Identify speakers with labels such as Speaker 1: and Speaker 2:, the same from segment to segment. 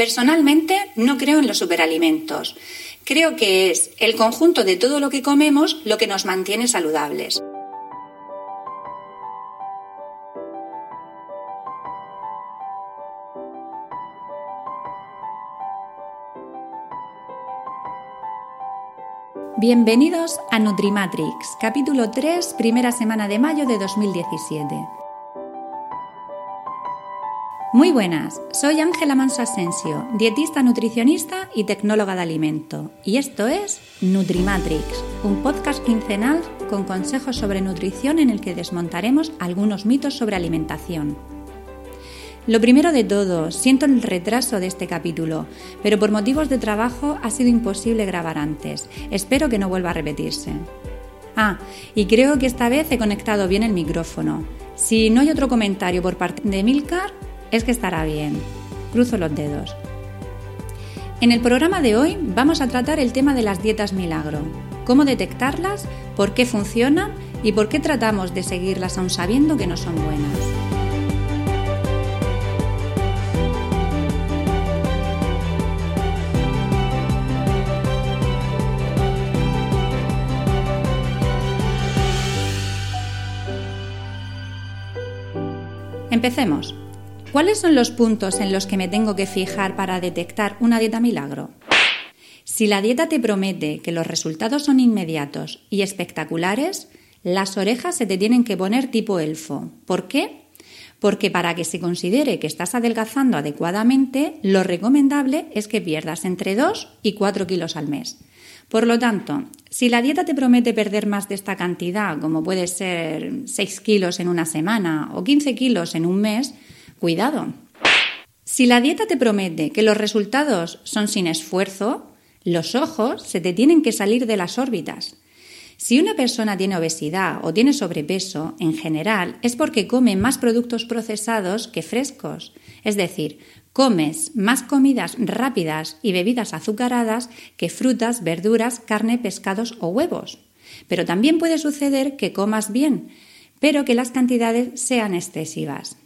Speaker 1: Personalmente no creo en los superalimentos. Creo que es el conjunto de todo lo que comemos lo que nos mantiene saludables. Bienvenidos a Nutrimatrix, capítulo 3, primera semana de mayo de 2017. Muy buenas, soy Ángela Manso Asensio, dietista nutricionista y tecnóloga de alimento, y esto es Nutrimatrix, un podcast quincenal con consejos sobre nutrición en el que desmontaremos algunos mitos sobre alimentación. Lo primero de todo, siento el retraso de este capítulo, pero por motivos de trabajo ha sido imposible grabar antes. Espero que no vuelva a repetirse. Ah, y creo que esta vez he conectado bien el micrófono. Si no hay otro comentario por parte de Milcar, es que estará bien. Cruzo los dedos. En el programa de hoy vamos a tratar el tema de las dietas milagro, cómo detectarlas, por qué funcionan y por qué tratamos de seguirlas aún sabiendo que no son buenas. Empecemos. ¿Cuáles son los puntos en los que me tengo que fijar para detectar una dieta milagro? Si la dieta te promete que los resultados son inmediatos y espectaculares, las orejas se te tienen que poner tipo elfo. ¿Por qué? Porque para que se considere que estás adelgazando adecuadamente, lo recomendable es que pierdas entre 2 y 4 kilos al mes. Por lo tanto, si la dieta te promete perder más de esta cantidad, como puede ser 6 kilos en una semana o 15 kilos en un mes, cuidado. Si la dieta te promete que los resultados son sin esfuerzo, los ojos se te tienen que salir de las órbitas. Si una persona tiene obesidad o tiene sobrepeso, en general es porque come más productos procesados que frescos, es decir, Comes más comidas rápidas y bebidas azucaradas que frutas, verduras, carne, pescados o huevos. Pero también puede suceder que comas bien, pero que las cantidades sean excesivas.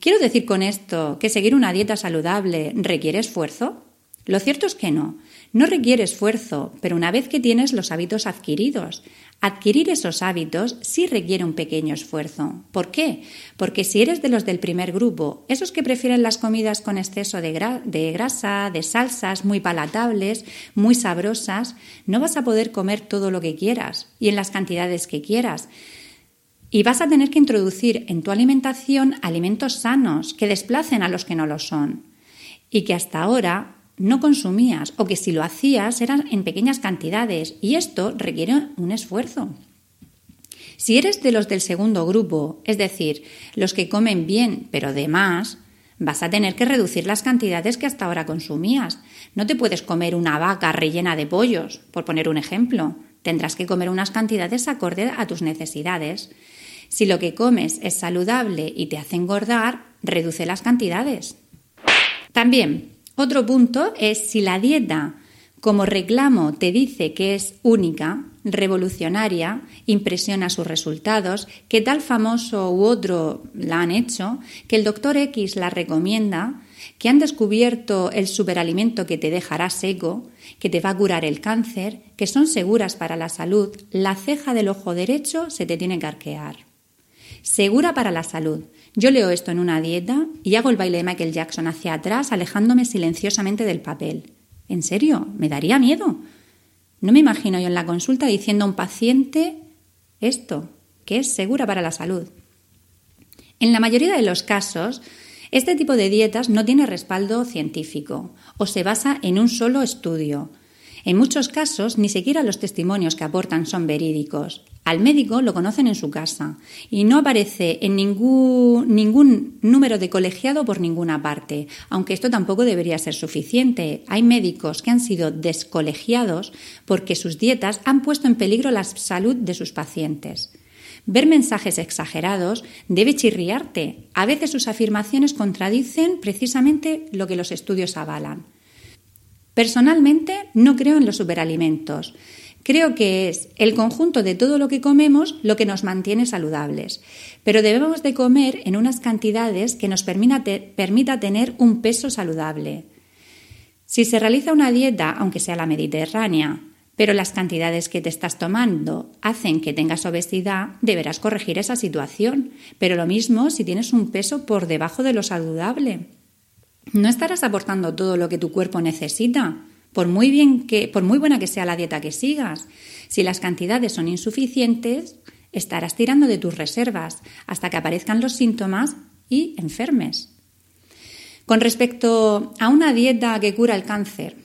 Speaker 1: ¿Quiero decir con esto que seguir una dieta saludable requiere esfuerzo? Lo cierto es que no. No requiere esfuerzo, pero una vez que tienes los hábitos adquiridos, adquirir esos hábitos sí requiere un pequeño esfuerzo. ¿Por qué? Porque si eres de los del primer grupo, esos que prefieren las comidas con exceso de, grasa, de salsas muy palatables, muy sabrosas, no vas a poder comer todo lo que quieras y en las cantidades que quieras. Y vas a tener que introducir en tu alimentación alimentos sanos que desplacen a los que no lo son y que hasta ahora no consumías o que si lo hacías eran en pequeñas cantidades y esto requiere un esfuerzo. Si eres de los del segundo grupo, es decir, los que comen bien pero de más, vas a tener que reducir las cantidades que hasta ahora consumías. No te puedes comer una vaca rellena de pollos, por poner un ejemplo. Tendrás que comer unas cantidades acorde a tus necesidades. Si lo que comes es saludable y te hace engordar, reduce las cantidades. También, otro punto es si la dieta como reclamo te dice que es única, revolucionaria, impresiona sus resultados, que tal famoso u otro la han hecho, que el doctor X la recomienda, que han descubierto el superalimento que te dejará seco, que te va a curar el cáncer, que son seguras para la salud, la ceja del ojo derecho se te tiene que arquear. Segura para la salud. Yo leo esto en una dieta y hago el baile de Michael Jackson hacia atrás, alejándome silenciosamente del papel. ¿En serio? Me daría miedo. No me imagino yo en la consulta diciendo a un paciente esto, que es segura para la salud. En la mayoría de los casos, este tipo de dietas no tiene respaldo científico o se basa en un solo estudio. En muchos casos, ni siquiera los testimonios que aportan son verídicos. Al médico lo conocen en su casa y no aparece en ningún, ningún número de colegiado por ninguna parte, aunque esto tampoco debería ser suficiente. Hay médicos que han sido descolegiados porque sus dietas han puesto en peligro la salud de sus pacientes. Ver mensajes exagerados debe chirriarte. A veces sus afirmaciones contradicen precisamente lo que los estudios avalan. Personalmente no creo en los superalimentos. Creo que es el conjunto de todo lo que comemos lo que nos mantiene saludables, pero debemos de comer en unas cantidades que nos permita, tener un peso saludable. Si se realiza una dieta, aunque sea la mediterránea, pero las cantidades que te estás tomando hacen que tengas obesidad, deberás corregir esa situación. Pero lo mismo si tienes un peso por debajo de lo saludable. No estarás aportando todo lo que tu cuerpo necesita por muy bien que, por muy buena que sea la dieta que sigas, si las cantidades son insuficientes, estarás tirando de tus reservas hasta que aparezcan los síntomas y enfermes. Con respecto a una dieta que cura el cáncer,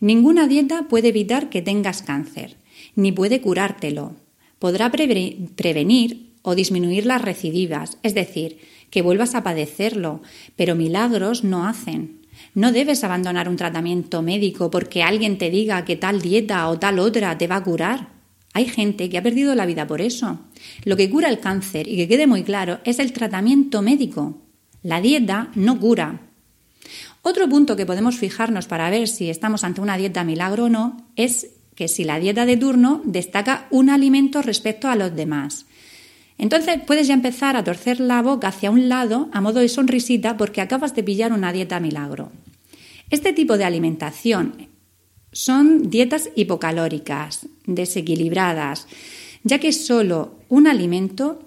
Speaker 1: ninguna dieta puede evitar que tengas cáncer, ni puede curártelo. Podrá prevenir o disminuir las recidivas, es decir, que vuelvas a padecerlo, pero milagros no hacen. No debes abandonar un tratamiento médico porque alguien te diga que tal dieta o tal otra te va a curar. Hay gente que ha perdido la vida por eso. Lo que cura el cáncer, y que quede muy claro, es el tratamiento médico. La dieta no cura. Otro punto que podemos fijarnos para ver si estamos ante una dieta milagro o no es que si la dieta de turno destaca un alimento respecto a los demás. Entonces puedes ya empezar a torcer la boca hacia un lado a modo de sonrisita porque acabas de pillar una dieta milagro. Este tipo de alimentación son dietas hipocalóricas, desequilibradas, ya que solo un alimento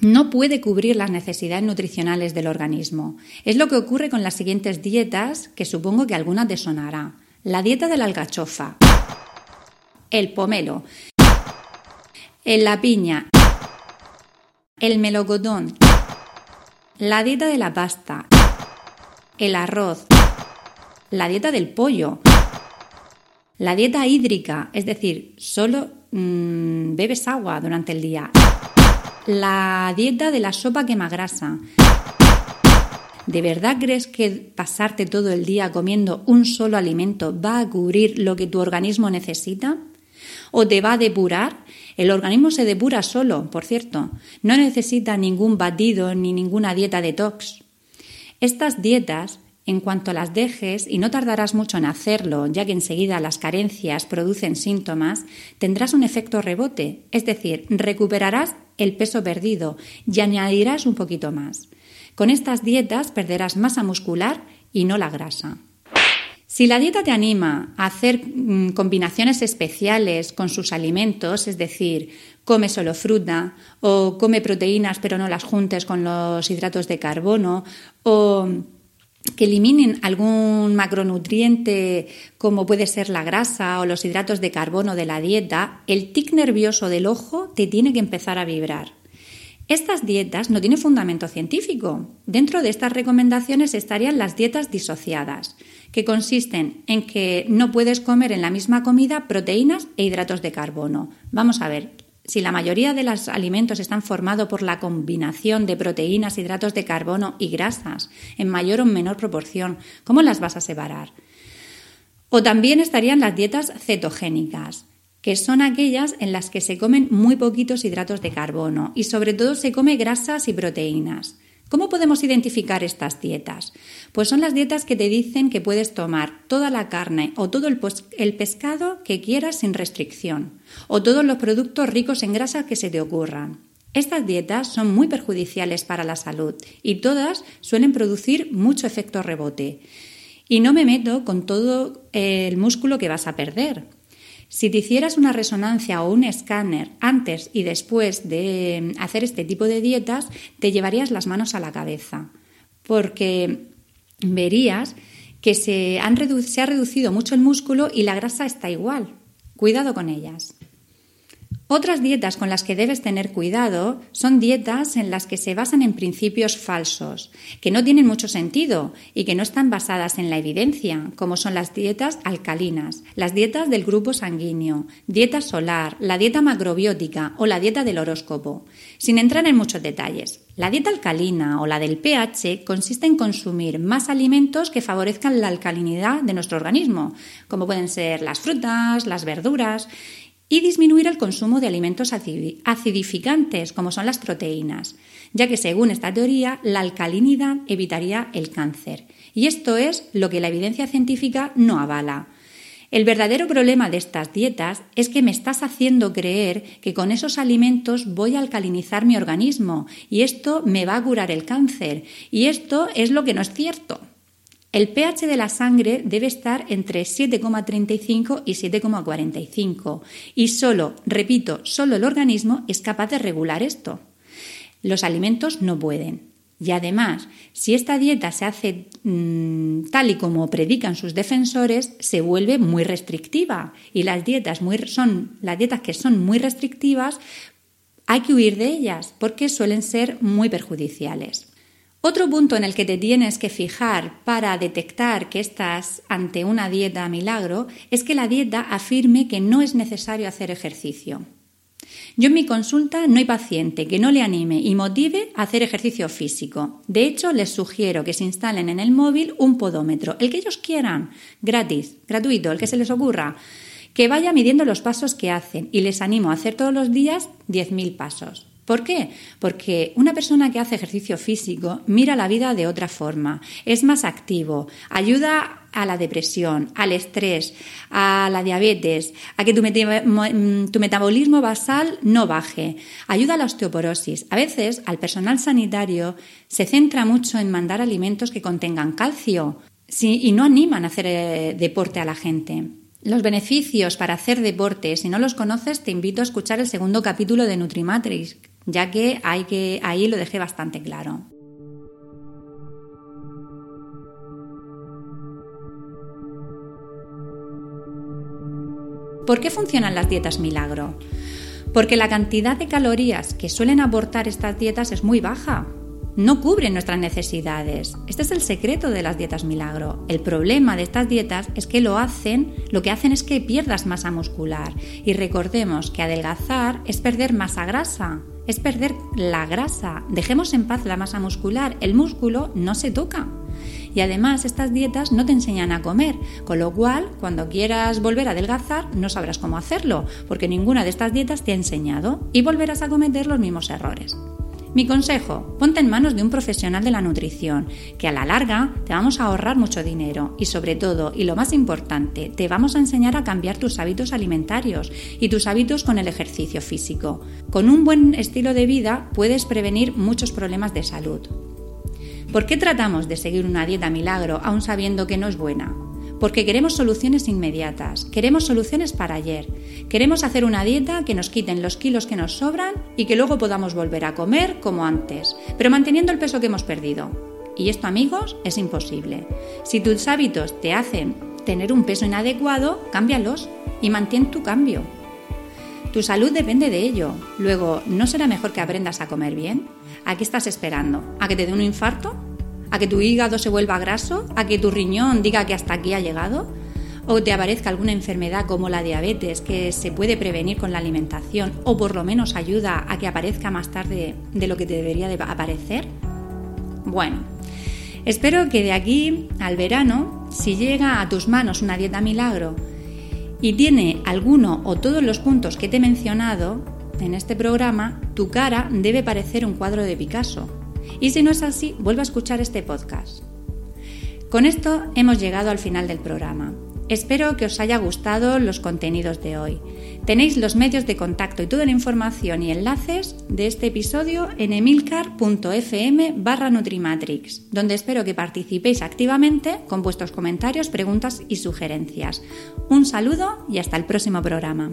Speaker 1: no puede cubrir las necesidades nutricionales del organismo. Es lo que ocurre con las siguientes dietas, que supongo que alguna te sonará. La dieta de la alcachofa, el pomelo, la piña, el melocotón, la dieta de la pasta, el arroz, la dieta del pollo, la dieta hídrica, es decir, solo mm, bebes agua durante el día, la dieta de la sopa quemagrasa. ¿De verdad crees que pasarte todo el día comiendo un solo alimento va a cubrir lo que tu organismo necesita? ¿O te va a depurar? El organismo se depura solo, por cierto. No necesita ningún batido ni ninguna dieta detox. Estas dietas en cuanto las dejes, y no tardarás mucho en hacerlo, ya que enseguida las carencias producen síntomas, tendrás un efecto rebote, es decir, recuperarás el peso perdido y añadirás un poquito más. Con estas dietas perderás masa muscular y no la grasa. Si la dieta te anima a hacer mm, combinaciones especiales con sus alimentos, es decir, come solo fruta o come proteínas pero no las juntes con los hidratos de carbono o que eliminen algún macronutriente como puede ser la grasa o los hidratos de carbono de la dieta, el tic nervioso del ojo te tiene que empezar a vibrar. Estas dietas no tienen fundamento científico. Dentro de estas recomendaciones estarían las dietas disociadas, que consisten en que no puedes comer en la misma comida proteínas e hidratos de carbono. Vamos a ver, si la mayoría de los alimentos están formados por la combinación de proteínas, hidratos de carbono y grasas en mayor o menor proporción, ¿cómo las vas a separar? O también estarían las dietas cetogénicas, que son aquellas en las que se comen muy poquitos hidratos de carbono y sobre todo se come grasas y proteínas. ¿Cómo podemos identificar estas dietas? Pues son las dietas que te dicen que puedes tomar toda la carne o todo el, pescado que quieras sin restricción, o todos los productos ricos en grasa que se te ocurran. Estas dietas son muy perjudiciales para la salud y todas suelen producir mucho efecto rebote. Y no me meto con todo el músculo que vas a perder, si te hicieras una resonancia o un escáner antes y después de hacer este tipo de dietas, te llevarías las manos a la cabeza, porque verías que se, ha reducido mucho el músculo y la grasa está igual. Cuidado con ellas. Otras dietas con las que debes tener cuidado son dietas en las que se basan en principios falsos, que no tienen mucho sentido y que no están basadas en la evidencia, como son las dietas alcalinas, las dietas del grupo sanguíneo, dieta solar, la dieta macrobiótica o la dieta del horóscopo. Sin entrar en muchos detalles, la dieta alcalina o la del pH consiste en consumir más alimentos que favorezcan la alcalinidad de nuestro organismo, como pueden ser las frutas, las verduras, y disminuir el consumo de alimentos acidificantes, como son las proteínas, ya que según esta teoría la alcalinidad evitaría el cáncer. Y esto es lo que la evidencia científica no avala. El verdadero problema de estas dietas es que me estás haciendo creer que con esos alimentos voy a alcalinizar mi organismo y esto me va a curar el cáncer. Y esto es lo que no es cierto. El pH de la sangre debe estar entre 7,35 y 7,45 y solo, repito, solo el organismo es capaz de regular esto. Los alimentos no pueden. Y además, si esta dieta se hace mm, tal y como predican sus defensores, se vuelve muy restrictiva. Y las dietas, muy, son, las dietas que son muy restrictivas, hay que huir de ellas porque suelen ser muy perjudiciales. Otro punto en el que te tienes que fijar para detectar que estás ante una dieta milagro es que la dieta afirme que no es necesario hacer ejercicio. Yo en mi consulta no hay paciente que no le anime y motive a hacer ejercicio físico. De hecho, les sugiero que se instalen en el móvil un podómetro, el que ellos quieran, gratis, gratuito, el que se les ocurra, que vaya midiendo los pasos que hacen y les animo a hacer todos los días 10.000 pasos. ¿Por qué? Porque una persona que hace ejercicio físico mira la vida de otra forma, es más activo, ayuda a la depresión, al estrés, a la diabetes, a que tu, metabolismo basal no baje, ayuda a la osteoporosis. A veces al personal sanitario se centra mucho en mandar alimentos que contengan calcio y no animan a hacer eh, deporte a la gente. Los beneficios para hacer deporte, si no los conoces, te invito a escuchar el segundo capítulo de Nutrimatrix, ya que, hay que ahí lo dejé bastante claro. ¿Por qué funcionan las dietas milagro? Porque la cantidad de calorías que suelen aportar estas dietas es muy baja, no cubren nuestras necesidades. Este es el secreto de las dietas milagro. El problema de estas dietas es que lo hacen, lo que hacen es que pierdas masa muscular. Y recordemos que adelgazar es perder masa grasa, es perder la grasa. Dejemos en paz la masa muscular, el músculo no se toca. Y además estas dietas no te enseñan a comer, con lo cual cuando quieras volver a adelgazar no sabrás cómo hacerlo, porque ninguna de estas dietas te ha enseñado y volverás a cometer los mismos errores. Mi consejo, ponte en manos de un profesional de la nutrición, que a la larga te vamos a ahorrar mucho dinero y sobre todo, y lo más importante, te vamos a enseñar a cambiar tus hábitos alimentarios y tus hábitos con el ejercicio físico. Con un buen estilo de vida puedes prevenir muchos problemas de salud. ¿Por qué tratamos de seguir una dieta milagro aún sabiendo que no es buena? Porque queremos soluciones inmediatas, queremos soluciones para ayer, queremos hacer una dieta que nos quiten los kilos que nos sobran y que luego podamos volver a comer como antes, pero manteniendo el peso que hemos perdido. Y esto, amigos, es imposible. Si tus hábitos te hacen tener un peso inadecuado, cámbialos y mantén tu cambio. Tu salud depende de ello. Luego, ¿no será mejor que aprendas a comer bien? ¿A qué estás esperando? ¿A que te dé un infarto? A que tu hígado se vuelva graso, a que tu riñón diga que hasta aquí ha llegado, o te aparezca alguna enfermedad como la diabetes que se puede prevenir con la alimentación o por lo menos ayuda a que aparezca más tarde de lo que te debería de aparecer. Bueno, espero que de aquí al verano, si llega a tus manos una dieta milagro y tiene alguno o todos los puntos que te he mencionado en este programa, tu cara debe parecer un cuadro de Picasso y si no es así, vuelva a escuchar este podcast. Con esto hemos llegado al final del programa. Espero que os haya gustado los contenidos de hoy. Tenéis los medios de contacto y toda la información y enlaces de este episodio en emilcar.fm barra Nutrimatrix, donde espero que participéis activamente con vuestros comentarios, preguntas y sugerencias. Un saludo y hasta el próximo programa.